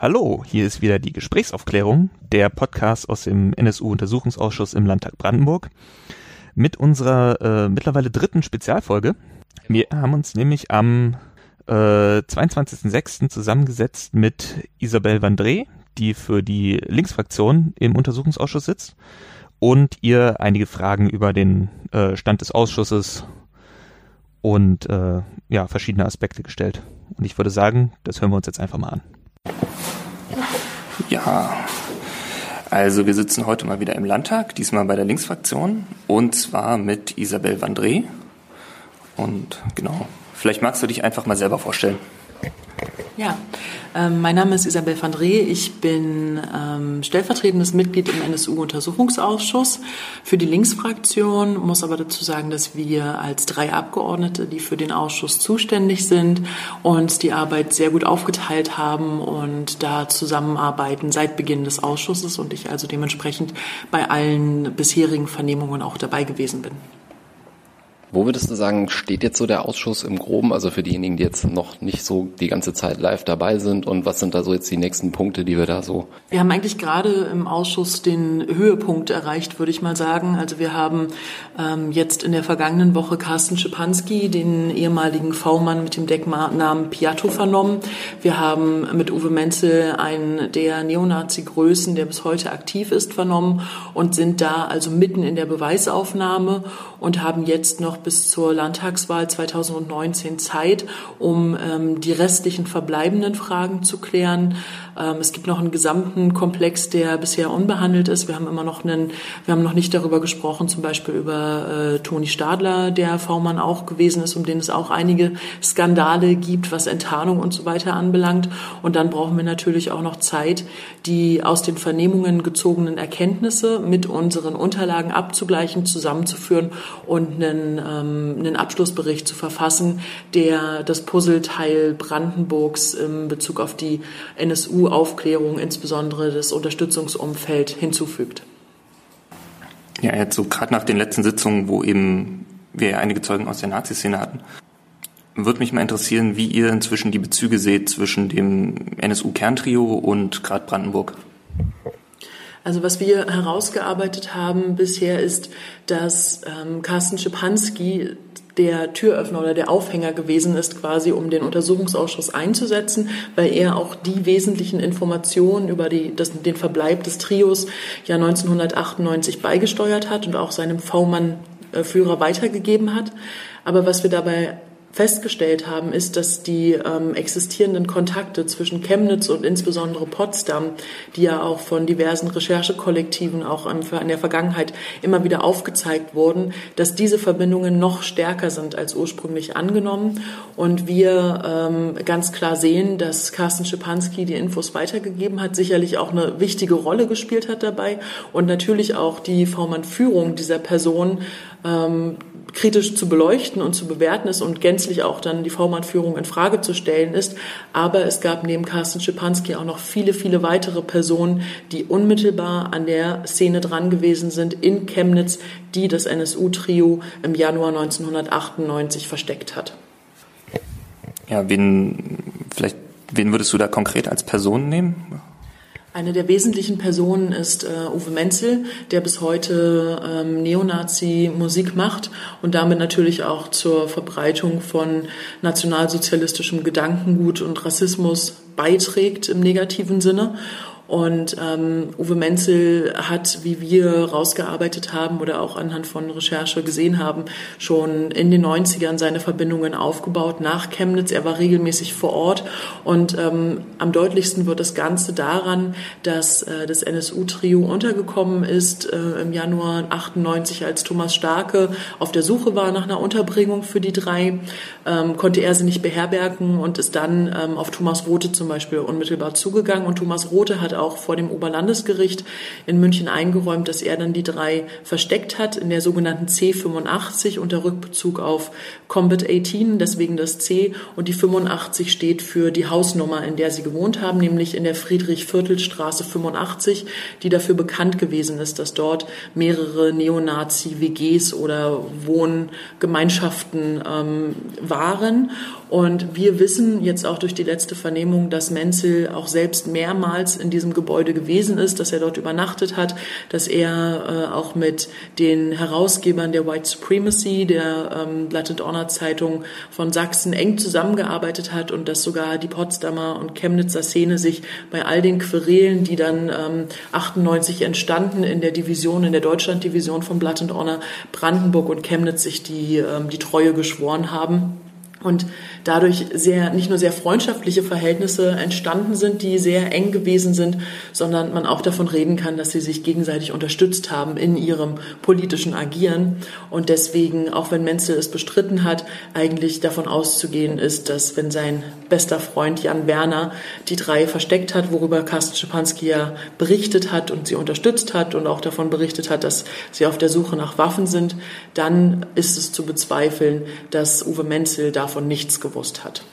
Hallo, hier ist wieder die Gesprächsaufklärung, der Podcast aus dem NSU-Untersuchungsausschuss im Landtag Brandenburg mit unserer äh, mittlerweile dritten Spezialfolge. Wir haben uns nämlich am äh, 22.06. zusammengesetzt mit Isabelle Vandré, die für die Linksfraktion im Untersuchungsausschuss sitzt und ihr einige Fragen über den äh, Stand des Ausschusses und äh, ja, verschiedene Aspekte gestellt. Und ich würde sagen, das hören wir uns jetzt einfach mal an. Ja, also wir sitzen heute mal wieder im Landtag, diesmal bei der Linksfraktion und zwar mit Isabel Vandré. Und genau, vielleicht magst du dich einfach mal selber vorstellen. Ja, ähm, mein Name ist Isabel van Dree. Ich bin ähm, stellvertretendes Mitglied im NSU-Untersuchungsausschuss für die Linksfraktion, muss aber dazu sagen, dass wir als drei Abgeordnete, die für den Ausschuss zuständig sind, uns die Arbeit sehr gut aufgeteilt haben und da zusammenarbeiten seit Beginn des Ausschusses und ich also dementsprechend bei allen bisherigen Vernehmungen auch dabei gewesen bin. Wo würdest du sagen, steht jetzt so der Ausschuss im Groben, also für diejenigen, die jetzt noch nicht so die ganze Zeit live dabei sind und was sind da so jetzt die nächsten Punkte, die wir da so? Wir haben eigentlich gerade im Ausschuss den Höhepunkt erreicht, würde ich mal sagen. Also wir haben ähm, jetzt in der vergangenen Woche Carsten Schipanski, den ehemaligen V-Mann mit dem Decknamen Piatto vernommen. Wir haben mit Uwe Menzel einen der Neonazi-Größen, der bis heute aktiv ist, vernommen und sind da also mitten in der Beweisaufnahme und haben jetzt noch bis zur Landtagswahl 2019 Zeit, um ähm, die restlichen verbleibenden Fragen zu klären. Ähm, es gibt noch einen gesamten Komplex, der bisher unbehandelt ist. Wir haben immer noch einen, wir haben noch nicht darüber gesprochen, zum Beispiel über äh, Toni Stadler, der V-Mann auch gewesen ist, um den es auch einige Skandale gibt, was Enttarnung und so weiter anbelangt. Und dann brauchen wir natürlich auch noch Zeit, die aus den Vernehmungen gezogenen Erkenntnisse mit unseren Unterlagen abzugleichen, zusammenzuführen und einen, ähm, einen Abschlussbericht zu verfassen, der das Puzzleteil Brandenburgs in Bezug auf die NSU-Aufklärung, insbesondere das Unterstützungsumfeld, hinzufügt. Ja, jetzt so gerade nach den letzten Sitzungen, wo eben wir einige Zeugen aus der Nazi-Szene hatten, würde mich mal interessieren, wie ihr inzwischen die Bezüge seht zwischen dem NSU-Kerntrio und gerade Brandenburg. Also was wir herausgearbeitet haben bisher ist, dass ähm, Carsten Schipanski der Türöffner oder der Aufhänger gewesen ist, quasi um den Untersuchungsausschuss einzusetzen, weil er auch die wesentlichen Informationen über die, das, den Verbleib des Trios ja 1998 beigesteuert hat und auch seinem V-Mann-Führer äh, weitergegeben hat. Aber was wir dabei festgestellt haben, ist, dass die ähm, existierenden Kontakte zwischen Chemnitz und insbesondere Potsdam, die ja auch von diversen Recherchekollektiven auch in der Vergangenheit immer wieder aufgezeigt wurden, dass diese Verbindungen noch stärker sind als ursprünglich angenommen. Und wir ähm, ganz klar sehen, dass Carsten Schipanski die Infos weitergegeben hat, sicherlich auch eine wichtige Rolle gespielt hat dabei und natürlich auch die V-Mann-Führung dieser Person ähm, kritisch zu beleuchten und zu bewerten ist und gänzlich auch dann die V-Mann-Führung in Frage zu stellen ist. Aber es gab neben Carsten Schipanski auch noch viele, viele weitere Personen, die unmittelbar an der Szene dran gewesen sind in Chemnitz, die das NSU-Trio im Januar 1998 versteckt hat. Ja, wen, vielleicht, wen würdest du da konkret als Person nehmen? Eine der wesentlichen Personen ist äh, Uwe Menzel, der bis heute ähm, Neonazi-Musik macht und damit natürlich auch zur Verbreitung von nationalsozialistischem Gedankengut und Rassismus beiträgt im negativen Sinne. Und ähm, Uwe Menzel hat, wie wir rausgearbeitet haben oder auch anhand von Recherche gesehen haben, schon in den 90ern seine Verbindungen aufgebaut nach Chemnitz. Er war regelmäßig vor Ort und ähm, am deutlichsten wird das Ganze daran, dass äh, das NSU-Trio untergekommen ist äh, im Januar 98, als Thomas Starke auf der Suche war nach einer Unterbringung für die drei, ähm, konnte er sie nicht beherbergen und ist dann ähm, auf Thomas Rote zum Beispiel unmittelbar zugegangen. Und Thomas Rote hat auch vor dem Oberlandesgericht in München eingeräumt, dass er dann die drei versteckt hat in der sogenannten C85 unter Rückbezug auf Combat 18, deswegen das C und die 85 steht für die Hausnummer, in der sie gewohnt haben, nämlich in der Friedrich-Viertel-Straße 85, die dafür bekannt gewesen ist, dass dort mehrere Neonazi-WGs oder Wohngemeinschaften ähm, waren. Und wir wissen jetzt auch durch die letzte Vernehmung, dass Menzel auch selbst mehrmals in diesem Gebäude gewesen ist, dass er dort übernachtet hat, dass er äh, auch mit den Herausgebern der White Supremacy, der ähm, Blood and Honor Zeitung von Sachsen eng zusammengearbeitet hat und dass sogar die Potsdamer und Chemnitzer Szene sich bei all den Querelen, die dann ähm, 98 entstanden in der Division, in der Deutschlanddivision von Blood and Honor, Brandenburg und Chemnitz sich die, ähm, die Treue geschworen haben. Und dadurch sehr, nicht nur sehr freundschaftliche Verhältnisse entstanden sind, die sehr eng gewesen sind, sondern man auch davon reden kann, dass sie sich gegenseitig unterstützt haben in ihrem politischen Agieren. Und deswegen, auch wenn Menzel es bestritten hat, eigentlich davon auszugehen ist, dass wenn sein bester Freund Jan Werner die drei versteckt hat, worüber Carsten Schipanski ja berichtet hat und sie unterstützt hat und auch davon berichtet hat, dass sie auf der Suche nach Waffen sind, dann ist es zu bezweifeln, dass Uwe Menzel da davon nichts gewusst hat.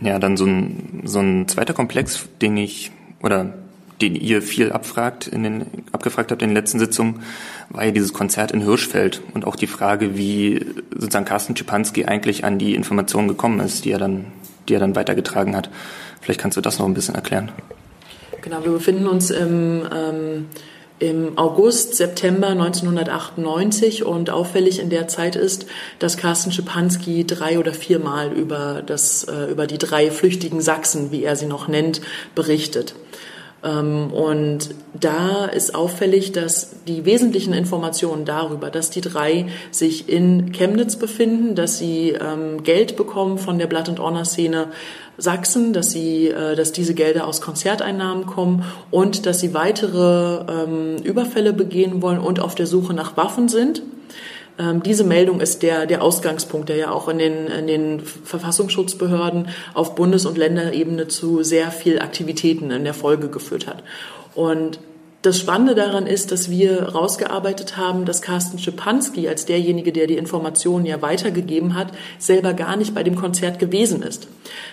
Ja, dann so ein, so ein zweiter Komplex, den ich oder den ihr viel abfragt in den, abgefragt habt in den letzten Sitzungen, war ja dieses Konzert in Hirschfeld und auch die Frage, wie sozusagen Carsten Schipanski eigentlich an die Informationen gekommen ist, die er dann, die er dann weitergetragen hat. Vielleicht kannst du das noch ein bisschen erklären. Genau, wir befinden uns im ähm, im August, September 1998 und auffällig in der Zeit ist, dass Carsten Schipanski drei oder viermal über, das, äh, über die drei flüchtigen Sachsen, wie er sie noch nennt, berichtet. Ähm, und da ist auffällig, dass die wesentlichen Informationen darüber, dass die drei sich in Chemnitz befinden, dass sie ähm, Geld bekommen von der Blood and Honor Szene Sachsen, dass sie, äh, dass diese Gelder aus Konzerteinnahmen kommen und dass sie weitere ähm, Überfälle begehen wollen und auf der Suche nach Waffen sind. Ähm, diese Meldung ist der, der Ausgangspunkt, der ja auch in den, in den Verfassungsschutzbehörden auf Bundes- und Länderebene zu sehr viel Aktivitäten in der Folge geführt hat. Und das Spannende daran ist, dass wir rausgearbeitet haben, dass Carsten Schipanski als derjenige, der die Informationen ja weitergegeben hat, selber gar nicht bei dem Konzert gewesen ist.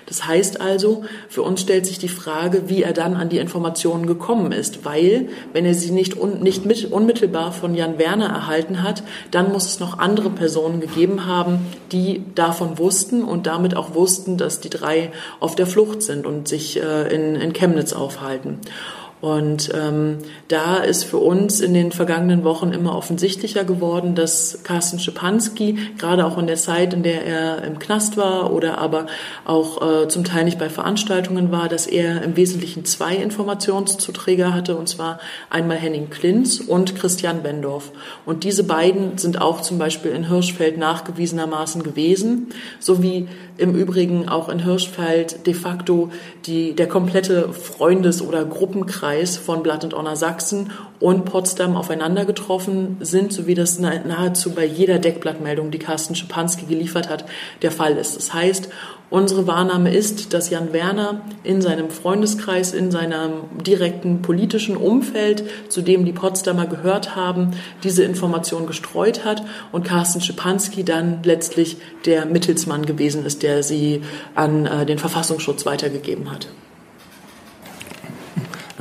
Das heißt also, für uns stellt sich die Frage, wie er dann an die Informationen gekommen ist, weil wenn er sie nicht, un, nicht mit, unmittelbar von Jan Werner erhalten hat, dann muss es noch andere Personen gegeben haben, die davon wussten und damit auch wussten, dass die drei auf der Flucht sind und sich äh, in, in Chemnitz aufhalten. Und ähm, da ist für uns in den vergangenen Wochen immer offensichtlicher geworden, dass Carsten Schipanski, gerade auch in der Zeit, in der er im Knast war oder aber auch äh, zum Teil nicht bei Veranstaltungen war, dass er im Wesentlichen zwei Informationszuträger hatte, und zwar einmal Henning Klinz und Christian Wendorf. Und diese beiden sind auch zum Beispiel in Hirschfeld nachgewiesenermaßen gewesen, sowie im Übrigen auch in Hirschfeld de facto die, der komplette Freundes- oder Gruppenkreis von Blood and Honor Sachsen und Potsdam aufeinander getroffen sind, so wie das nahezu bei jeder Deckblattmeldung, die Carsten Schipanski geliefert hat, der Fall ist. Das heißt, Unsere Wahrnahme ist, dass Jan Werner in seinem Freundeskreis, in seinem direkten politischen Umfeld, zu dem die Potsdamer gehört haben, diese Information gestreut hat und Carsten Schipanski dann letztlich der Mittelsmann gewesen ist, der sie an äh, den Verfassungsschutz weitergegeben hat.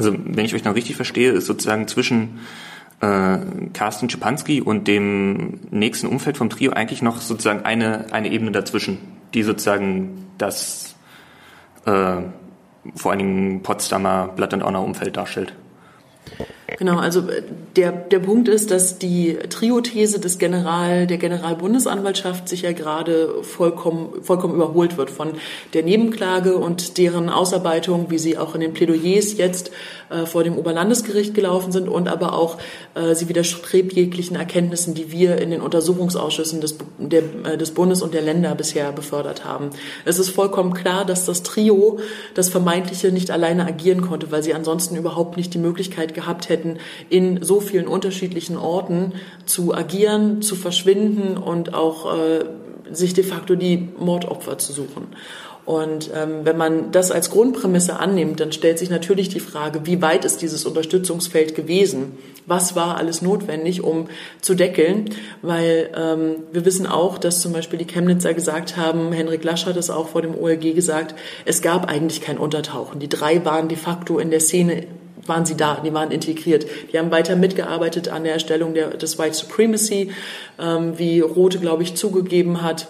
Also wenn ich euch noch richtig verstehe, ist sozusagen zwischen äh, Carsten Schipanski und dem nächsten Umfeld vom Trio eigentlich noch sozusagen eine, eine Ebene dazwischen die sozusagen das äh, vor allen Dingen Potsdamer Blatt und Honor Umfeld darstellt. Genau, also äh, der, der Punkt ist, dass die Trio-These des General, der Generalbundesanwaltschaft sich ja gerade vollkommen, vollkommen überholt wird von der Nebenklage und deren Ausarbeitung, wie sie auch in den Plädoyers jetzt äh, vor dem Oberlandesgericht gelaufen sind und aber auch äh, sie widerstrebt jeglichen Erkenntnissen, die wir in den Untersuchungsausschüssen des, der, äh, des Bundes und der Länder bisher befördert haben. Es ist vollkommen klar, dass das Trio das Vermeintliche nicht alleine agieren konnte, weil sie ansonsten überhaupt nicht die Möglichkeit gehabt hätten, Möglichkeiten, in so vielen unterschiedlichen Orten zu agieren, zu verschwinden und auch äh, sich de facto die Mordopfer zu suchen. Und ähm, wenn man das als Grundprämisse annimmt, dann stellt sich natürlich die Frage, wie weit ist dieses Unterstützungsfeld gewesen? Was war alles notwendig, um zu deckeln? Weil ähm, wir wissen auch, dass zum Beispiel die Chemnitzer gesagt haben, Henrik Lasch hat es auch vor dem OLG gesagt, es gab eigentlich kein Untertauchen. Die drei waren de facto in der Szene waren sie da, die waren integriert. Die haben weiter mitgearbeitet an der Erstellung der, des White Supremacy, ähm, wie Rote, glaube ich, zugegeben hat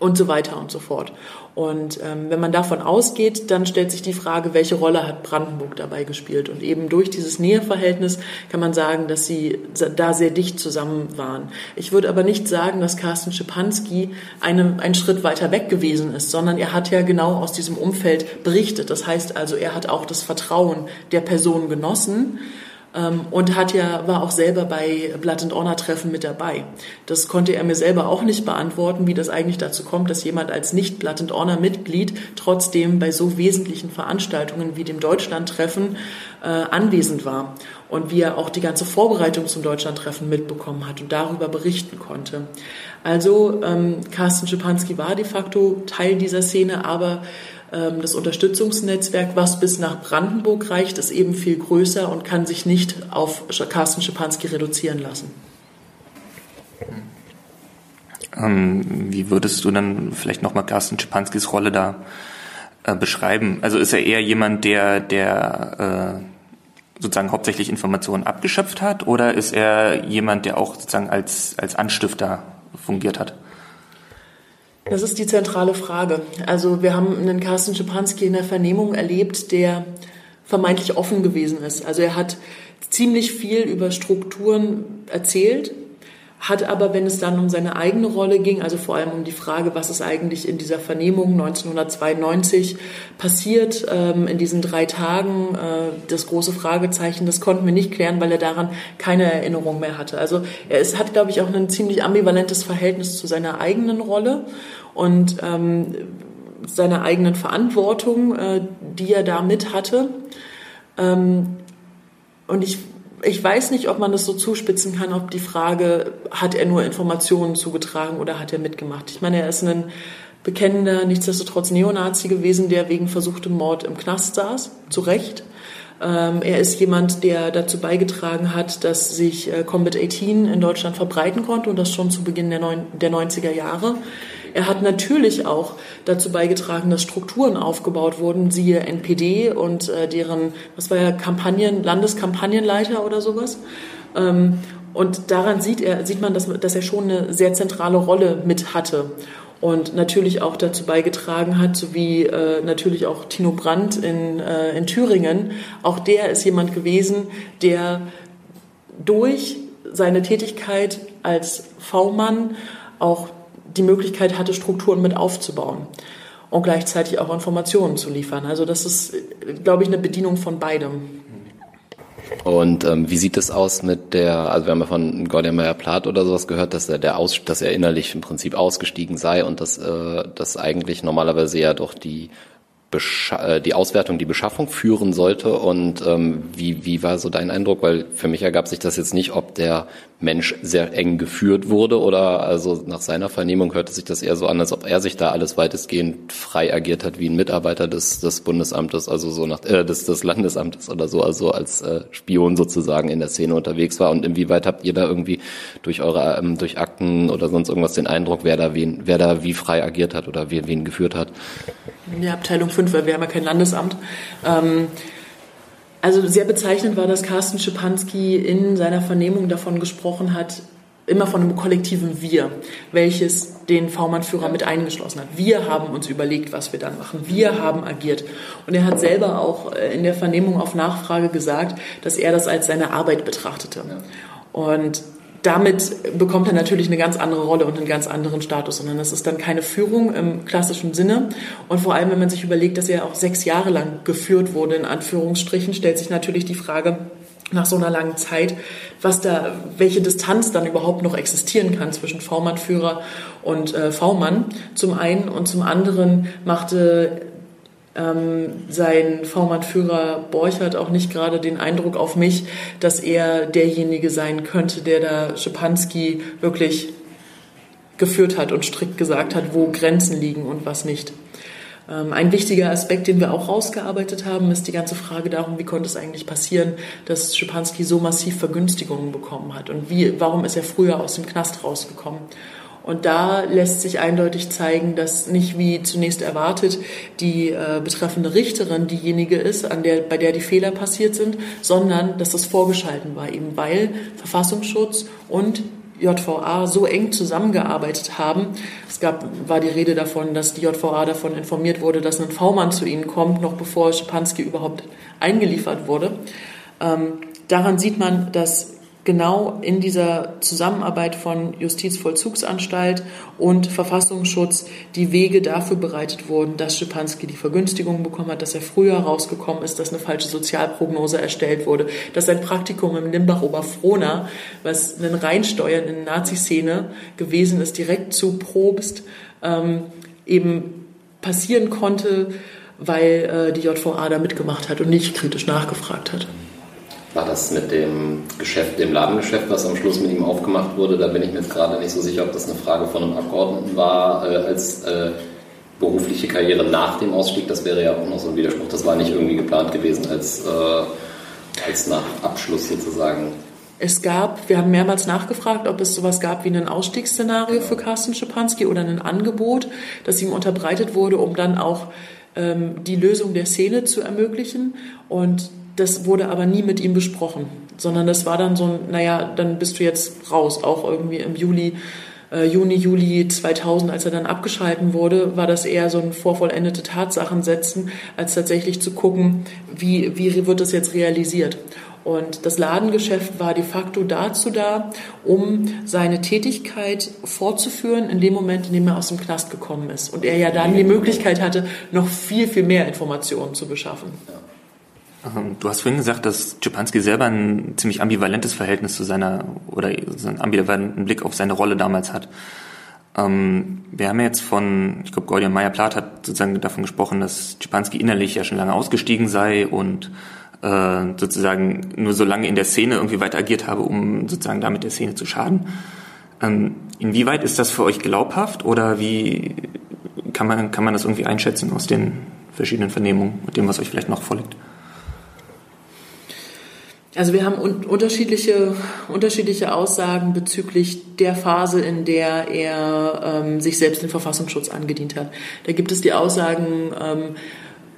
und so weiter und so fort. Und ähm, wenn man davon ausgeht, dann stellt sich die Frage, welche Rolle hat Brandenburg dabei gespielt? Und eben durch dieses Näheverhältnis kann man sagen, dass sie da sehr dicht zusammen waren. Ich würde aber nicht sagen, dass Carsten Schipanski eine, einen Schritt weiter weg gewesen ist, sondern er hat ja genau aus diesem Umfeld berichtet. Das heißt also, er hat auch das Vertrauen der Person genossen und hat ja, war auch selber bei Blood and Honor Treffen mit dabei. Das konnte er mir selber auch nicht beantworten, wie das eigentlich dazu kommt, dass jemand als nicht Blood and Honor Mitglied trotzdem bei so wesentlichen Veranstaltungen wie dem Deutschlandtreffen äh, anwesend war und wie er auch die ganze Vorbereitung zum Deutschlandtreffen mitbekommen hat und darüber berichten konnte. Also ähm, Carsten Schipanski war de facto Teil dieser Szene, aber ähm, das Unterstützungsnetzwerk, was bis nach Brandenburg reicht, ist eben viel größer und kann sich nicht auf Carsten Schipanski reduzieren lassen. Ähm, wie würdest du dann vielleicht nochmal Carsten Schipanskis Rolle da äh, beschreiben? Also ist er eher jemand, der, der äh, sozusagen hauptsächlich Informationen abgeschöpft hat oder ist er jemand, der auch sozusagen als, als Anstifter fungiert hat? Das ist die zentrale Frage. Also wir haben einen Carsten Schipanski in der Vernehmung erlebt, der vermeintlich offen gewesen ist. Also er hat ziemlich viel über Strukturen erzählt, hat aber, wenn es dann um seine eigene Rolle ging, also vor allem um die Frage, was ist eigentlich in dieser Vernehmung 1992 passiert, ähm, in diesen drei Tagen, äh, das große Fragezeichen, das konnten wir nicht klären, weil er daran keine Erinnerung mehr hatte. Also er ist, hat, glaube ich, auch ein ziemlich ambivalentes Verhältnis zu seiner eigenen Rolle und ähm, seiner eigenen Verantwortung, äh, die er da mit hatte. Ähm, und ich ich weiß nicht, ob man das so zuspitzen kann, ob die Frage, hat er nur Informationen zugetragen oder hat er mitgemacht? Ich meine, er ist ein bekennender, nichtsdestotrotz Neonazi gewesen, der wegen versuchtem Mord im Knast saß, zu Recht. Ähm, er ist jemand, der dazu beigetragen hat, dass sich äh, Combat 18 in Deutschland verbreiten konnte und das schon zu Beginn der, neun, der 90er Jahre. Er hat natürlich auch dazu beigetragen, dass Strukturen aufgebaut wurden, siehe NPD und äh, deren, was war ja, Kampagnen, Landeskampagnenleiter oder sowas. Ähm, und daran sieht er, sieht man, dass, dass er schon eine sehr zentrale Rolle mit hatte und natürlich auch dazu beigetragen hat, sowie äh, natürlich auch Tino Brandt in, äh, in Thüringen. Auch der ist jemand gewesen, der durch seine Tätigkeit als V-Mann auch die Möglichkeit hatte, Strukturen mit aufzubauen und gleichzeitig auch Informationen zu liefern. Also das ist, glaube ich, eine Bedienung von beidem. Und ähm, wie sieht es aus mit der, also wir haben ja von Gordian Meyer Plath oder sowas gehört, dass er der aus, dass er innerlich im Prinzip ausgestiegen sei und dass äh, das eigentlich normalerweise ja doch die äh, die Auswertung, die Beschaffung führen sollte. Und ähm, wie, wie war so dein Eindruck? Weil für mich ergab sich das jetzt nicht, ob der Mensch sehr eng geführt wurde oder also nach seiner Vernehmung hörte sich das eher so an, als ob er sich da alles weitestgehend frei agiert hat wie ein Mitarbeiter des, des Bundesamtes, also so nach äh, des, des Landesamtes oder so, also als äh, Spion sozusagen in der Szene unterwegs war. Und inwieweit habt ihr da irgendwie durch eure ähm, durch Akten oder sonst irgendwas den Eindruck, wer da wen, wer da wie frei agiert hat oder wer wen geführt hat? Der Abteilung 5, weil wir haben ja kein Landesamt. Ähm, also sehr bezeichnend war, dass Carsten Schipanski in seiner Vernehmung davon gesprochen hat, immer von einem kollektiven Wir, welches den V-Mann-Führer mit eingeschlossen hat. Wir haben uns überlegt, was wir dann machen. Wir haben agiert. Und er hat selber auch äh, in der Vernehmung auf Nachfrage gesagt, dass er das als seine Arbeit betrachtete. Und damit bekommt er natürlich eine ganz andere Rolle und einen ganz anderen Status, sondern es ist dann keine Führung im klassischen Sinne. Und vor allem, wenn man sich überlegt, dass er auch sechs Jahre lang geführt wurde, in Anführungsstrichen, stellt sich natürlich die Frage, nach so einer langen Zeit, was da, welche Distanz dann überhaupt noch existieren kann zwischen V-Mann-Führer und äh, V-Mann zum einen und zum anderen machte ähm, sein V-Mann-Führer Borchert auch nicht gerade den Eindruck auf mich, dass er derjenige sein könnte, der da Schepanski wirklich geführt hat und strikt gesagt hat, wo Grenzen liegen und was nicht. Ähm, ein wichtiger Aspekt, den wir auch rausgearbeitet haben, ist die ganze Frage darum, wie konnte es eigentlich passieren, dass Schipanski so massiv Vergünstigungen bekommen hat und wie, warum ist er früher aus dem Knast rausgekommen. Und da lässt sich eindeutig zeigen, dass nicht wie zunächst erwartet die äh, betreffende Richterin diejenige ist, an der, bei der die Fehler passiert sind, sondern dass das vorgeschalten war, eben weil Verfassungsschutz und JVA so eng zusammengearbeitet haben. Es gab, war die Rede davon, dass die JVA davon informiert wurde, dass ein V-Mann zu ihnen kommt, noch bevor Schipanski überhaupt eingeliefert wurde. Ähm, daran sieht man, dass genau in dieser Zusammenarbeit von Justizvollzugsanstalt und Verfassungsschutz die Wege dafür bereitet wurden, dass Schipanski die Vergünstigung bekommen hat, dass er früher rausgekommen ist, dass eine falsche Sozialprognose erstellt wurde, dass sein Praktikum im Limbach-Oberfrohna, was ein Reinsteuern in Nazi-Szene gewesen ist, direkt zu Probst, ähm, eben passieren konnte, weil äh, die JVA da mitgemacht hat und nicht kritisch nachgefragt hat war das mit dem Geschäft, dem Ladengeschäft, was am Schluss mit ihm aufgemacht wurde. Da bin ich mir jetzt gerade nicht so sicher, ob das eine Frage von einem Abgeordneten war äh, als äh, berufliche Karriere nach dem Ausstieg. Das wäre ja auch noch so ein Widerspruch. Das war nicht irgendwie geplant gewesen als, äh, als nach Abschluss sozusagen. Es gab, wir haben mehrmals nachgefragt, ob es sowas gab wie ein Ausstiegsszenario für Carsten Schipanski oder ein Angebot, das ihm unterbreitet wurde, um dann auch ähm, die Lösung der Szene zu ermöglichen. Und das wurde aber nie mit ihm besprochen, sondern das war dann so ein, naja, dann bist du jetzt raus. Auch irgendwie im Juli, äh, Juni, Juli 2000, als er dann abgeschalten wurde, war das eher so ein vorvollendete Tatsachen setzen, als tatsächlich zu gucken, wie, wie wird das jetzt realisiert. Und das Ladengeschäft war de facto dazu da, um seine Tätigkeit fortzuführen in dem Moment, in dem er aus dem Knast gekommen ist. Und er ja dann die Möglichkeit hatte, noch viel, viel mehr Informationen zu beschaffen. Ähm, du hast vorhin gesagt, dass Czepanski selber ein ziemlich ambivalentes Verhältnis zu seiner oder einen ambivalenten Blick auf seine Rolle damals hat. Ähm, wir haben jetzt von, ich glaube, Gordian Meyer-Plath hat sozusagen davon gesprochen, dass Czepanski innerlich ja schon lange ausgestiegen sei und äh, sozusagen nur so lange in der Szene irgendwie weiter agiert habe, um sozusagen damit der Szene zu schaden. Ähm, inwieweit ist das für euch glaubhaft oder wie kann man, kann man das irgendwie einschätzen aus den verschiedenen Vernehmungen mit dem, was euch vielleicht noch vorliegt? Also wir haben un unterschiedliche, unterschiedliche Aussagen bezüglich der Phase, in der er ähm, sich selbst den Verfassungsschutz angedient hat. Da gibt es die Aussagen, ähm,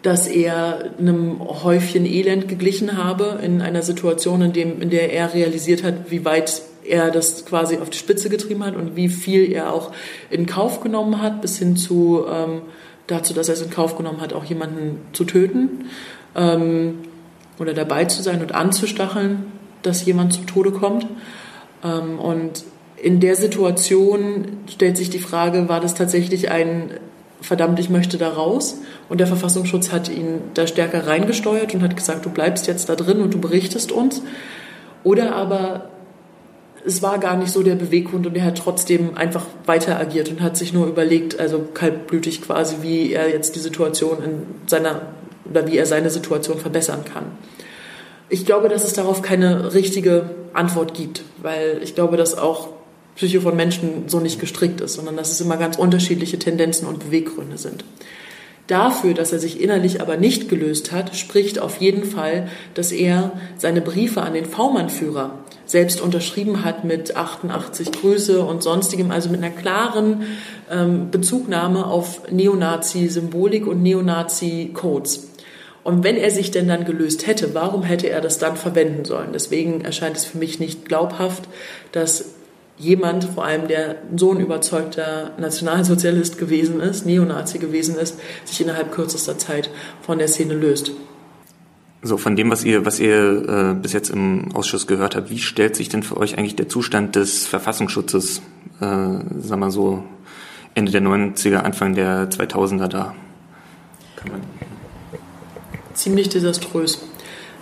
dass er einem Häufchen Elend geglichen habe in einer Situation, in, dem, in der er realisiert hat, wie weit er das quasi auf die Spitze getrieben hat und wie viel er auch in Kauf genommen hat, bis hin zu ähm, dazu, dass er es in Kauf genommen hat, auch jemanden zu töten. Ähm, oder dabei zu sein und anzustacheln, dass jemand zum Tode kommt. Ähm, und in der Situation stellt sich die Frage, war das tatsächlich ein verdammt, ich möchte da raus? Und der Verfassungsschutz hat ihn da stärker reingesteuert und hat gesagt, du bleibst jetzt da drin und du berichtest uns. Oder aber es war gar nicht so der Beweggrund und er hat trotzdem einfach weiter agiert und hat sich nur überlegt, also kaltblütig quasi, wie er jetzt die Situation in seiner oder wie er seine Situation verbessern kann. Ich glaube, dass es darauf keine richtige Antwort gibt, weil ich glaube, dass auch Psyche von Menschen so nicht gestrickt ist, sondern dass es immer ganz unterschiedliche Tendenzen und Beweggründe sind. Dafür, dass er sich innerlich aber nicht gelöst hat, spricht auf jeden Fall, dass er seine Briefe an den V-Mann-Führer selbst unterschrieben hat mit 88 Grüße und sonstigem, also mit einer klaren ähm, Bezugnahme auf Neonazi-Symbolik und Neonazi-Codes. Und wenn er sich denn dann gelöst hätte, warum hätte er das dann verwenden sollen? Deswegen erscheint es für mich nicht glaubhaft, dass jemand, vor allem der so ein überzeugter Nationalsozialist gewesen ist, Neonazi gewesen ist, sich innerhalb kürzester Zeit von der Szene löst. So, von dem, was ihr, was ihr äh, bis jetzt im Ausschuss gehört habt, wie stellt sich denn für euch eigentlich der Zustand des Verfassungsschutzes, äh, sagen wir so, Ende der 90er, Anfang der 2000er dar? Kann man ziemlich desaströs.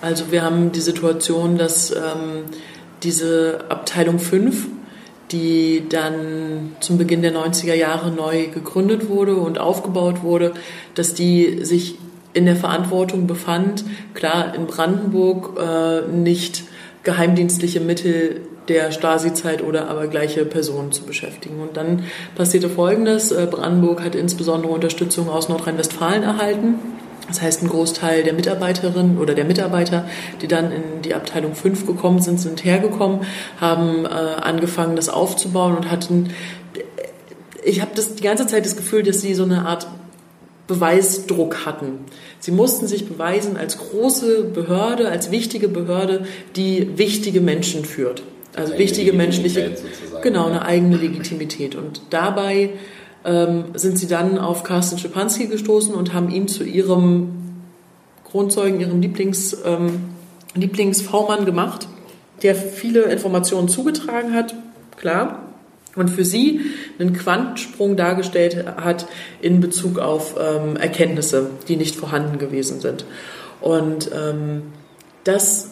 Also wir haben die Situation, dass ähm, diese Abteilung 5, die dann zum Beginn der 90er Jahre neu gegründet wurde und aufgebaut wurde, dass die sich in der Verantwortung befand, klar in Brandenburg äh, nicht geheimdienstliche Mittel der Stasi-Zeit oder aber gleiche Personen zu beschäftigen. Und dann passierte Folgendes. Äh, Brandenburg hat insbesondere Unterstützung aus Nordrhein-Westfalen erhalten. Das heißt, ein Großteil der Mitarbeiterinnen oder der Mitarbeiter, die dann in die Abteilung 5 gekommen sind, sind hergekommen, haben äh, angefangen, das aufzubauen und hatten, ich habe das die ganze Zeit das Gefühl, dass sie so eine Art Beweisdruck hatten. Sie mussten sich beweisen als große Behörde, als wichtige Behörde, die wichtige Menschen führt. Also eine wichtige menschliche, genau, eine eigene Legitimität. Und dabei ähm, sind sie dann auf Carsten Schepanski gestoßen und haben ihn zu ihrem Grundzeugen, ihrem Lieblings, ähm, Lieblings-V-Mann gemacht, der viele Informationen zugetragen hat, klar, und für sie einen Quantensprung dargestellt hat in Bezug auf ähm, Erkenntnisse, die nicht vorhanden gewesen sind. Und ähm, das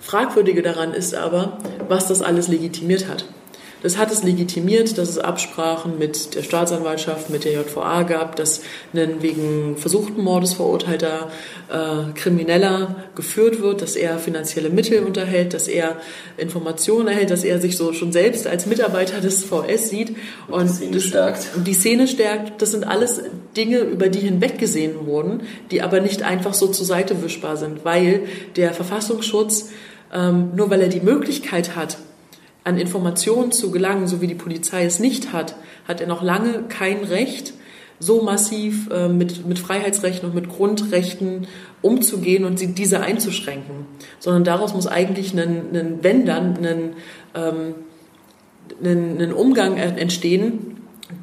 Fragwürdige daran ist aber, was das alles legitimiert hat. Das hat es legitimiert, dass es Absprachen mit der Staatsanwaltschaft, mit der JVA gab, dass ein wegen versuchten Mordes verurteilter äh, Krimineller geführt wird, dass er finanzielle Mittel unterhält, dass er Informationen erhält, dass er sich so schon selbst als Mitarbeiter des VS sieht und, die Szene das, stärkt. Die Szene stärkt. Das sind alles Dinge, über die hinweggesehen wurden, die aber nicht einfach so zur Seite wischbar sind, weil der Verfassungsschutz ähm, nur weil er die Möglichkeit hat, an Informationen zu gelangen, so wie die Polizei es nicht hat, hat er noch lange kein Recht, so massiv äh, mit, mit Freiheitsrechten und mit Grundrechten umzugehen und sie, diese einzuschränken. Sondern daraus muss eigentlich ein, ein wenn dann, ein, ähm, ein, ein Umgang entstehen,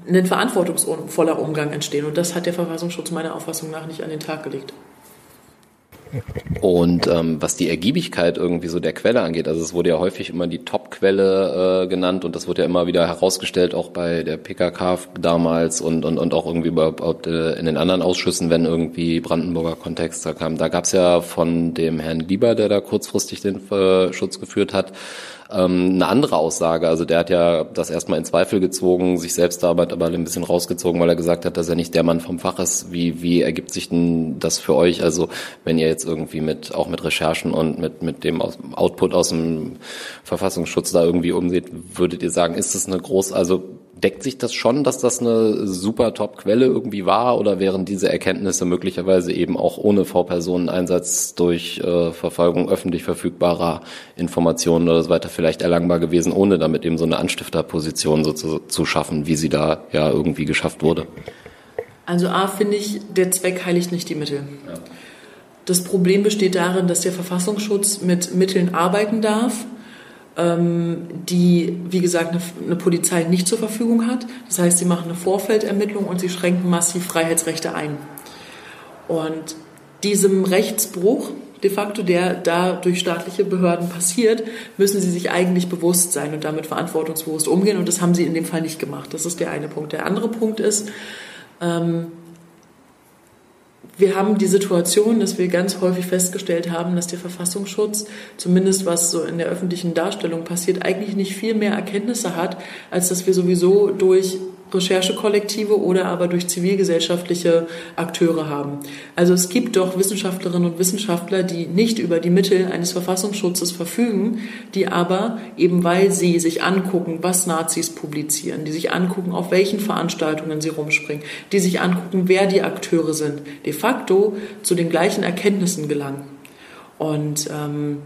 ein verantwortungsvoller Umgang entstehen. Und das hat der Verfassungsschutz meiner Auffassung nach nicht an den Tag gelegt. Und ähm, was die Ergiebigkeit irgendwie so der Quelle angeht, also es wurde ja häufig immer die Top-Quelle äh, genannt und das wurde ja immer wieder herausgestellt, auch bei der PKK damals und, und, und auch irgendwie überhaupt äh, in den anderen Ausschüssen, wenn irgendwie Brandenburger Kontext da kam. Da gab es ja von dem Herrn Lieber, der da kurzfristig den äh, Schutz geführt hat, ähm, eine andere Aussage. Also der hat ja das erstmal in Zweifel gezogen, sich selbst dabei aber ein bisschen rausgezogen, weil er gesagt hat, dass er nicht der Mann vom Fach ist. Wie, wie ergibt sich denn das für euch? Also wenn ihr jetzt irgendwie mit, auch mit Recherchen und mit, mit dem Output aus dem Verfassungsschutz da irgendwie umseht, würdet ihr sagen, ist das eine groß, also deckt sich das schon, dass das eine super Top-Quelle irgendwie war oder wären diese Erkenntnisse möglicherweise eben auch ohne V-Personen-Einsatz durch äh, Verfolgung öffentlich verfügbarer Informationen oder so weiter vielleicht erlangbar gewesen, ohne damit eben so eine Anstifterposition so zu, zu schaffen, wie sie da ja irgendwie geschafft wurde? Also A finde ich, der Zweck heiligt nicht die Mittel. Ja. Das Problem besteht darin, dass der Verfassungsschutz mit Mitteln arbeiten darf, die, wie gesagt, eine, eine, Polizei nicht zur Verfügung hat. Das heißt, sie machen eine Vorfeldermittlung und sie schränken massiv Freiheitsrechte ein. Und diesem Rechtsbruch, de facto, der da durch staatliche Behörden passiert, müssen sie sich eigentlich bewusst sein und damit verantwortungsbewusst umgehen. Und das haben sie in dem Fall nicht gemacht. Das ist der eine Punkt. Der andere Punkt ist, ähm, wir haben die Situation, dass wir ganz häufig festgestellt haben, dass der Verfassungsschutz, zumindest was so in der öffentlichen Darstellung passiert, eigentlich nicht viel mehr Erkenntnisse hat, als dass wir sowieso durch Recherchekollektive oder aber durch zivilgesellschaftliche Akteure haben. Also es gibt doch Wissenschaftlerinnen und Wissenschaftler, die nicht über die Mittel eines Verfassungsschutzes verfügen, die aber eben weil sie sich angucken, was Nazis publizieren, die sich angucken, auf welchen Veranstaltungen sie rumspringen, die sich angucken, wer die Akteure sind, de facto zu den gleichen Erkenntnissen gelangen. Und ähm,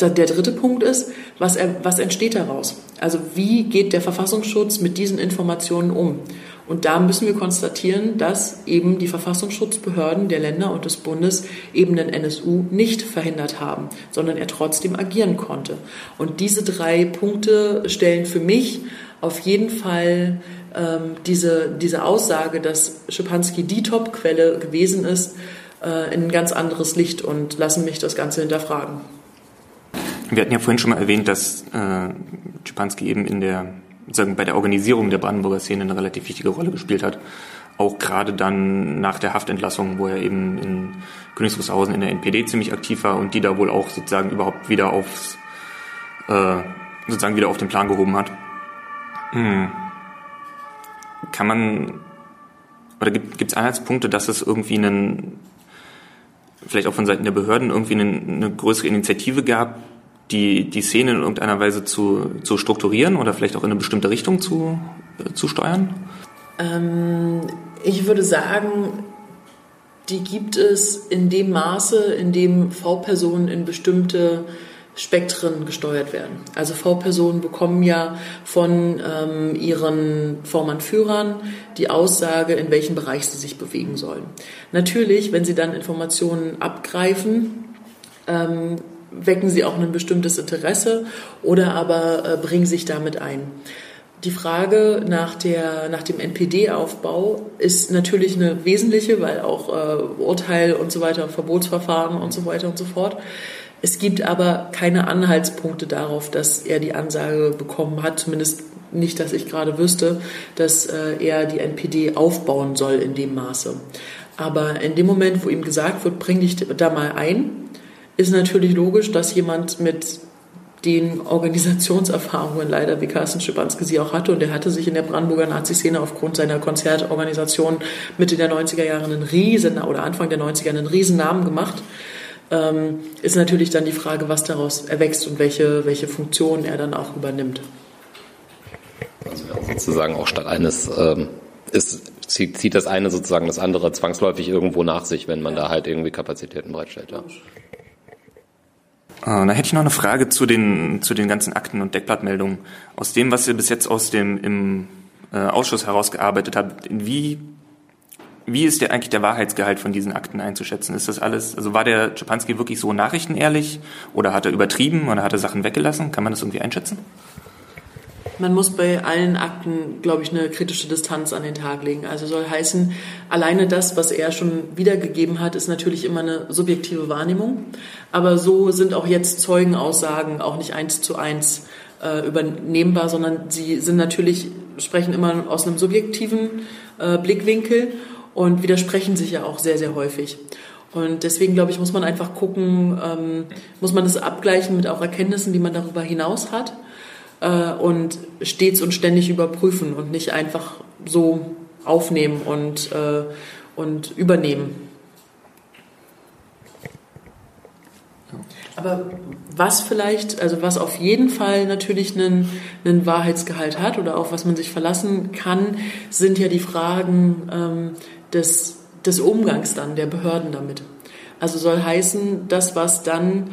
der dritte Punkt ist, was, er, was entsteht daraus? Also wie geht der Verfassungsschutz mit diesen Informationen um? Und da müssen wir konstatieren, dass eben die Verfassungsschutzbehörden der Länder und des Bundes eben den NSU nicht verhindert haben, sondern er trotzdem agieren konnte. Und diese drei Punkte stellen für mich auf jeden Fall ähm, diese, diese Aussage, dass Schipanski die Top-Quelle gewesen ist, äh, in ein ganz anderes Licht und lassen mich das Ganze hinterfragen. Wir hatten ja vorhin schon mal erwähnt, dass äh, Schipanski eben in der, sagen, bei der Organisierung der Brandenburger Szene eine relativ wichtige Rolle gespielt hat. Auch gerade dann nach der Haftentlassung, wo er eben in Königs in der NPD ziemlich aktiv war und die da wohl auch sozusagen überhaupt wieder aufs, äh, sozusagen wieder auf den Plan gehoben hat. Hm. Kann man, oder gibt es Anhaltspunkte, dass es irgendwie einen, vielleicht auch von Seiten der Behörden irgendwie eine, eine größere Initiative gab, die, die Szene in irgendeiner Weise zu, zu strukturieren oder vielleicht auch in eine bestimmte Richtung zu, äh, zu steuern? Ähm, ich würde sagen, die gibt es in dem Maße, in dem V-Personen in bestimmte Spektren gesteuert werden. Also V-Personen bekommen ja von ähm, ihren Vormannführern die Aussage, in welchem Bereich sie sich bewegen sollen. Natürlich, wenn sie dann Informationen abgreifen, ähm, wecken sie auch ein bestimmtes Interesse oder aber äh, bringen sich damit ein. Die Frage nach, der, nach dem NPD-Aufbau ist natürlich eine wesentliche, weil auch äh, Urteil und so weiter, Verbotsverfahren und so weiter und so fort. Es gibt aber keine Anhaltspunkte darauf, dass er die Ansage bekommen hat, zumindest nicht, dass ich gerade wüsste, dass äh, er die NPD aufbauen soll in dem Maße. Aber in dem Moment, wo ihm gesagt wird, bring dich da mal ein, ist natürlich logisch, dass jemand mit den Organisationserfahrungen leider, wie Carsten Schipanski sie auch hatte, und er hatte sich in der Brandenburger Nazi-Szene aufgrund seiner Konzertorganisation Mitte der 90er Jahre einen riesen, oder Anfang der 90er einen riesen Namen gemacht, ähm, ist natürlich dann die Frage, was daraus erwächst und welche, welche Funktion er dann auch übernimmt. Also sozusagen auch statt eines ähm, ist, zieht, zieht das eine sozusagen das andere zwangsläufig irgendwo nach sich, wenn man da halt irgendwie Kapazitäten bereitstellt. Ja. Äh, da hätte ich noch eine Frage zu den, zu den ganzen Akten und Deckblattmeldungen. Aus dem, was ihr bis jetzt aus dem im äh, Ausschuss herausgearbeitet habt, wie, wie ist der eigentlich der Wahrheitsgehalt von diesen Akten einzuschätzen? Ist das alles, also war der Czepanski wirklich so nachrichtenehrlich oder hat er übertrieben oder hat er Sachen weggelassen? Kann man das irgendwie einschätzen? Man muss bei allen Akten, glaube ich, eine kritische Distanz an den Tag legen. Also soll heißen, alleine das, was er schon wiedergegeben hat, ist natürlich immer eine subjektive Wahrnehmung. Aber so sind auch jetzt Zeugenaussagen auch nicht eins zu eins äh, übernehmbar, sondern sie sind natürlich, sprechen immer aus einem subjektiven äh, Blickwinkel und widersprechen sich ja auch sehr, sehr häufig. Und deswegen, glaube ich, muss man einfach gucken, ähm, muss man das abgleichen mit auch Erkenntnissen, die man darüber hinaus hat äh, und stets und ständig überprüfen und nicht einfach so aufnehmen und, äh, und übernehmen. Aber was vielleicht, also was auf jeden Fall natürlich einen, einen Wahrheitsgehalt hat oder auf was man sich verlassen kann, sind ja die Fragen ähm, des, des Umgangs dann der Behörden damit. Also soll heißen, das, was dann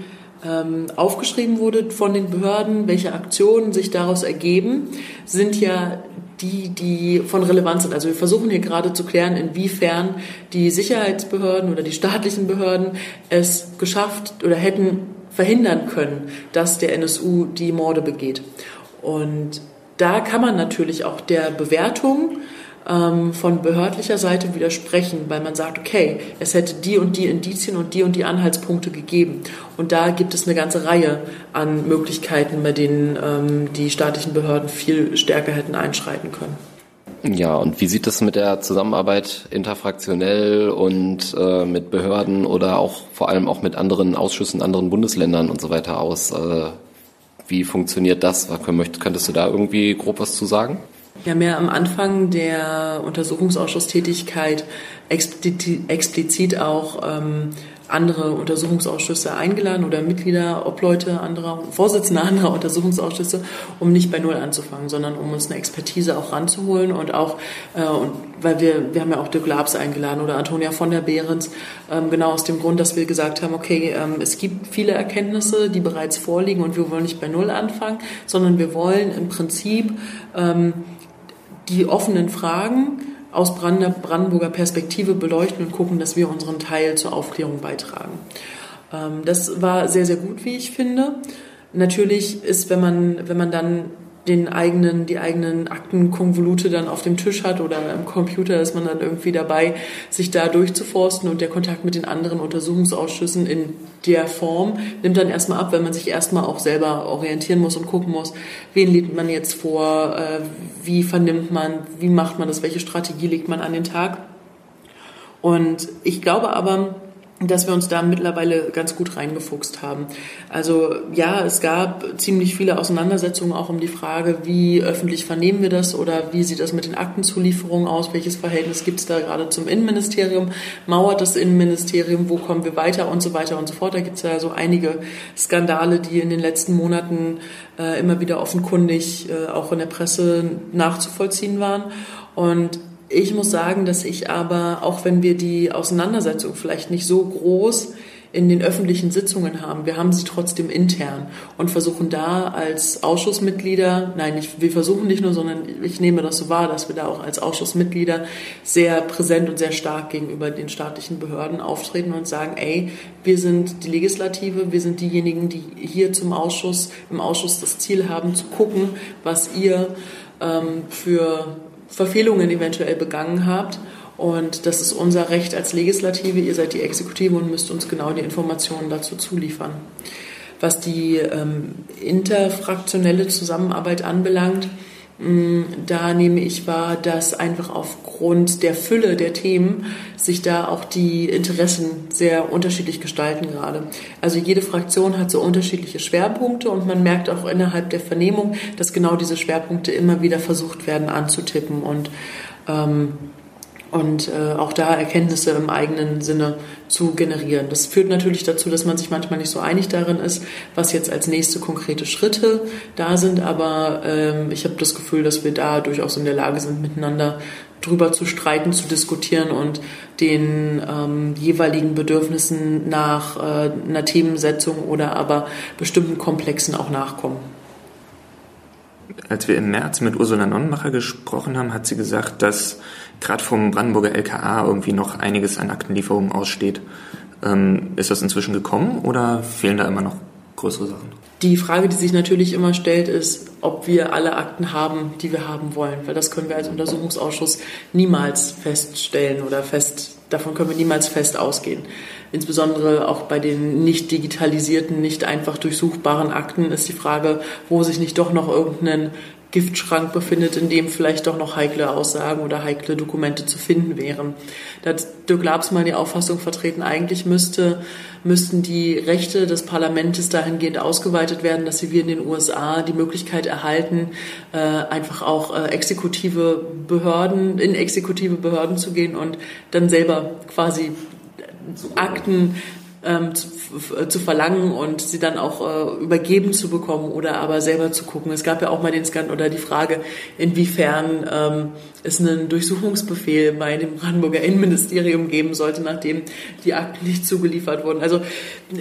aufgeschrieben wurde von den Behörden, welche Aktionen sich daraus ergeben, sind ja die, die von Relevanz sind. Also wir versuchen hier gerade zu klären, inwiefern die Sicherheitsbehörden oder die staatlichen Behörden es geschafft oder hätten verhindern können, dass der NSU die Morde begeht. Und da kann man natürlich auch der Bewertung ähm, von behördlicher Seite widersprechen, weil man sagt, okay, es hätte die und die Indizien und die und die Anhaltspunkte gegeben. Und da gibt es eine ganze Reihe an Möglichkeiten, bei denen ähm, die staatlichen Behörden viel stärker hätten einschreiten können. Ja, und wie sieht es mit der Zusammenarbeit interfraktionell und äh, mit Behörden oder auch vor allem auch mit anderen Ausschüssen, anderen Bundesländern und so weiter aus? Äh, wie funktioniert das? Könntest du da irgendwie grob was zu sagen? Wir haben ja am Anfang der Untersuchungsausschusstätigkeit explizit auch ähm, andere Untersuchungsausschüsse eingeladen oder Mitglieder, Obleute anderer, Vorsitzende anderer Untersuchungsausschüsse, um nicht bei Null anzufangen, sondern um uns eine Expertise auch ranzuholen und auch, äh, und weil wir, wir haben ja auch Dirk Labs eingeladen oder Antonia von der Behrens, ähm, genau aus dem Grund, dass wir gesagt haben, okay, ähm, es gibt viele Erkenntnisse, die bereits vorliegen und wir wollen nicht bei Null anfangen, sondern wir wollen im Prinzip ähm, die offenen Fragen aus Brandenburger Perspektive beleuchten und gucken, dass wir unseren Teil zur Aufklärung beitragen. Ähm, das war sehr, sehr gut, wie ich finde. Natürlich ist, wenn man, wenn man dann den eigenen, die eigenen Aktenkonvolute dann auf dem Tisch hat oder im Computer ist man dann irgendwie dabei, sich da durchzuforsten und der Kontakt mit den anderen Untersuchungsausschüssen in der Form nimmt dann erstmal ab, wenn man sich erstmal auch selber orientieren muss und gucken muss, wen legt man jetzt vor, äh, wie vernimmt man, wie macht man das, welche Strategie legt man an den Tag. Und ich glaube aber, dass wir uns da mittlerweile ganz gut reingefuchst haben. Also ja, es gab ziemlich viele Auseinandersetzungen auch um die Frage, wie öffentlich vernehmen wir das oder wie sieht das mit den Aktenzulieferungen aus, welches Verhältnis gibt es da gerade zum Innenministerium, mauert das Innenministerium, wo kommen wir weiter und so weiter und so fort. Da gibt es ja so einige Skandale, die in den letzten Monaten äh, immer wieder offenkundig äh, auch in der Presse nachzuvollziehen waren. Und ich muss sagen, dass ich aber, auch wenn wir die Auseinandersetzung vielleicht nicht so groß in den öffentlichen Sitzungen haben, wir haben sie trotzdem intern und versuchen da als Ausschussmitglieder, nein, nicht, wir versuchen nicht nur, sondern ich nehme das so wahr, dass wir da auch als Ausschussmitglieder sehr präsent und sehr stark gegenüber den staatlichen Behörden auftreten und sagen, ey, wir sind die Legislative, wir sind diejenigen, die hier zum Ausschuss, im Ausschuss das Ziel haben, zu gucken, was ihr ähm, für Verfehlungen eventuell begangen habt. Und das ist unser Recht als Legislative. Ihr seid die Exekutive und müsst uns genau die Informationen dazu zuliefern. Was die ähm, interfraktionelle Zusammenarbeit anbelangt, da nehme ich wahr, dass einfach aufgrund der Fülle der Themen sich da auch die Interessen sehr unterschiedlich gestalten gerade. Also jede Fraktion hat so unterschiedliche Schwerpunkte und man merkt auch innerhalb der Vernehmung, dass genau diese Schwerpunkte immer wieder versucht werden anzutippen und ähm, und äh, auch da Erkenntnisse im eigenen Sinne zu generieren. Das führt natürlich dazu, dass man sich manchmal nicht so einig darin ist, was jetzt als nächste konkrete Schritte da sind, aber ähm, ich habe das Gefühl, dass wir da durchaus in der Lage sind, miteinander drüber zu streiten, zu diskutieren und den ähm, jeweiligen Bedürfnissen nach äh, einer Themensetzung oder aber bestimmten Komplexen auch nachkommen. Als wir im März mit Ursula Nonnenmacher gesprochen haben, hat sie gesagt, dass gerade vom Brandenburger LKA irgendwie noch einiges an Aktenlieferungen aussteht. Ähm, ist das inzwischen gekommen oder fehlen da immer noch größere Sachen? Die Frage, die sich natürlich immer stellt, ist, ob wir alle Akten haben, die wir haben wollen. Weil das können wir als Untersuchungsausschuss niemals feststellen oder fest, davon können wir niemals fest ausgehen. Insbesondere auch bei den nicht digitalisierten, nicht einfach durchsuchbaren Akten ist die Frage, wo sich nicht doch noch irgendein Giftschrank befindet, in dem vielleicht doch noch heikle Aussagen oder heikle Dokumente zu finden wären. Da hat Dirk Labsmann die Auffassung vertreten, eigentlich müsste, müssten die Rechte des Parlaments dahingehend ausgeweitet werden, dass sie wie in den USA die Möglichkeit erhalten, äh, einfach auch äh, exekutive Behörden, in exekutive Behörden zu gehen und dann selber quasi Akten ähm, zu, zu, verlangen und sie dann auch äh, übergeben zu bekommen oder aber selber zu gucken. Es gab ja auch mal den Skandal oder die Frage, inwiefern ähm, es einen Durchsuchungsbefehl bei dem Brandenburger Innenministerium geben sollte, nachdem die Akten nicht zugeliefert wurden. Also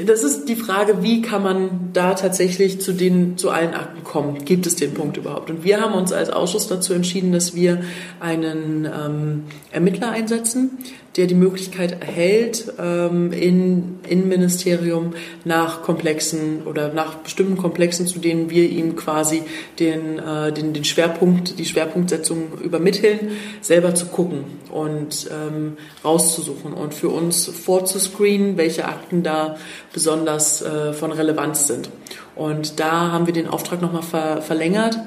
das ist die Frage, wie kann man da tatsächlich zu den zu allen Akten kommen? Gibt es den Punkt überhaupt? Und wir haben uns als Ausschuss dazu entschieden, dass wir einen ähm, Ermittler einsetzen, der die Möglichkeit erhält, ähm, in Innenministerium nach komplexen oder nach bestimmten Komplexen, zu denen wir ihm quasi den, äh, den, den Schwerpunkt, die Schwerpunktsetzung übermitteln, selber zu gucken und ähm, rauszusuchen und für uns vorzuscreenen, welche Akten da besonders äh, von Relevanz sind. Und da haben wir den Auftrag nochmal ver verlängert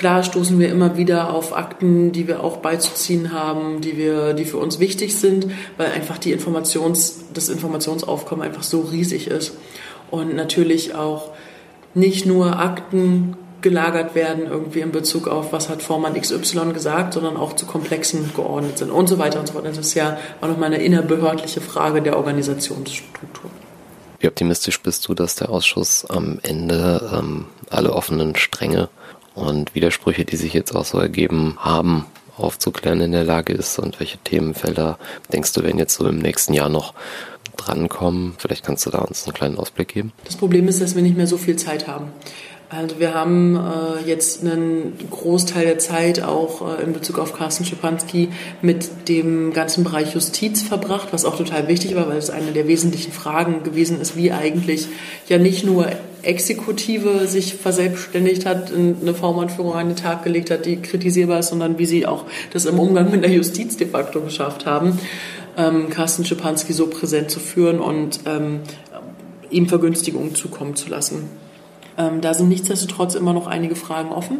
Klar stoßen wir immer wieder auf Akten, die wir auch beizuziehen haben, die wir, die für uns wichtig sind, weil einfach die Informations, das Informationsaufkommen einfach so riesig ist. Und natürlich auch nicht nur Akten gelagert werden, irgendwie in Bezug auf, was hat Vormann XY gesagt, sondern auch zu komplexen geordnet sind und so weiter und so fort. Das ist ja auch nochmal eine innerbehördliche Frage der Organisationsstruktur. Wie optimistisch bist du, dass der Ausschuss am Ende ähm, alle offenen Stränge und Widersprüche, die sich jetzt auch so ergeben haben, aufzuklären in der Lage ist und welche Themenfelder denkst du, werden jetzt so im nächsten Jahr noch drankommen? Vielleicht kannst du da uns einen kleinen Ausblick geben. Das Problem ist, dass wir nicht mehr so viel Zeit haben. Also wir haben äh, jetzt einen Großteil der Zeit auch äh, in Bezug auf Carsten Schipanski mit dem ganzen Bereich Justiz verbracht, was auch total wichtig war, weil es eine der wesentlichen Fragen gewesen ist, wie eigentlich ja nicht nur Exekutive sich verselbstständigt hat, eine Vormanführung an den Tag gelegt hat, die kritisierbar ist, sondern wie sie auch das im Umgang mit der Justiz de facto geschafft haben, ähm, Carsten Schipanski so präsent zu führen und ähm, ihm Vergünstigungen zukommen zu lassen. Ähm, da sind nichtsdestotrotz immer noch einige Fragen offen.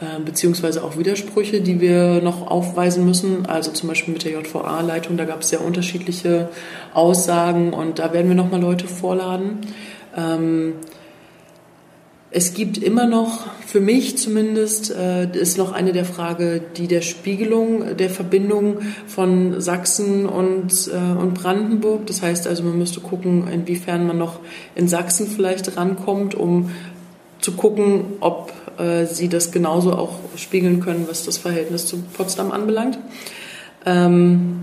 äh, beziehungsweise auch Widersprüche, die wir noch aufweisen müssen. Also zum Beispiel mit der JVA-Leitung, da gab es sehr unterschiedliche Aussagen und da werden wir nochmal Leute vorladen. Ähm, es gibt immer noch, für mich zumindest, äh, ist noch eine der Frage, die der Spiegelung der Verbindung von Sachsen und, äh, und Brandenburg. Das heißt also, man müsste gucken, inwiefern man noch in Sachsen vielleicht rankommt, um zu gucken, ob äh, sie das genauso auch spiegeln können, was das Verhältnis zu Potsdam anbelangt. Ähm,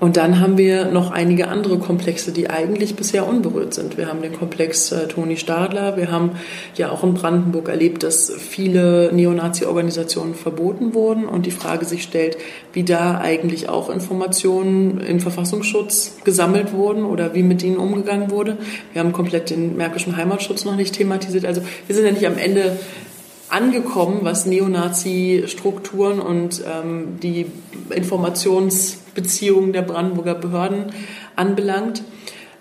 und dann haben wir noch einige andere Komplexe, die eigentlich bisher unberührt sind. Wir haben den Komplex äh, Toni Stadler. Wir haben ja auch in Brandenburg erlebt, dass viele Neonazi-Organisationen verboten wurden und die Frage sich stellt, wie da eigentlich auch Informationen im Verfassungsschutz gesammelt wurden oder wie mit ihnen umgegangen wurde. Wir haben komplett den Märkischen Heimatschutz noch nicht thematisiert. Also wir sind ja nicht am Ende angekommen, was Neonazi-Strukturen und ähm, die Informationsbeziehungen der Brandenburger Behörden anbelangt.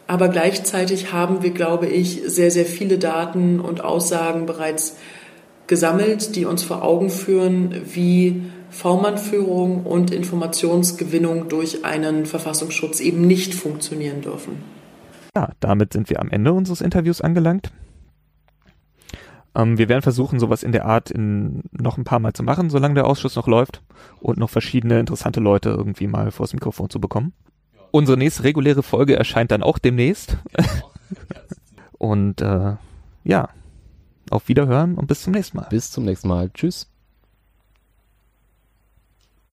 Aber gleichzeitig haben wir, glaube ich, sehr, sehr viele Daten und Aussagen bereits gesammelt, die uns vor Augen führen, wie V-Mann-Führung und Informationsgewinnung durch einen Verfassungsschutz eben nicht funktionieren dürfen. Ja, damit sind wir am Ende unseres Interviews angelangt. Ähm, wir werden versuchen, sowas in der Art in noch ein paar Mal zu machen, solange der Ausschuss noch läuft und noch verschiedene interessante Leute irgendwie mal vors Mikrofon zu bekommen. Unsere nächste reguläre Folge erscheint dann auch demnächst. und äh, ja, auf Wiederhören und bis zum nächsten Mal. Bis zum nächsten Mal. Tschüss.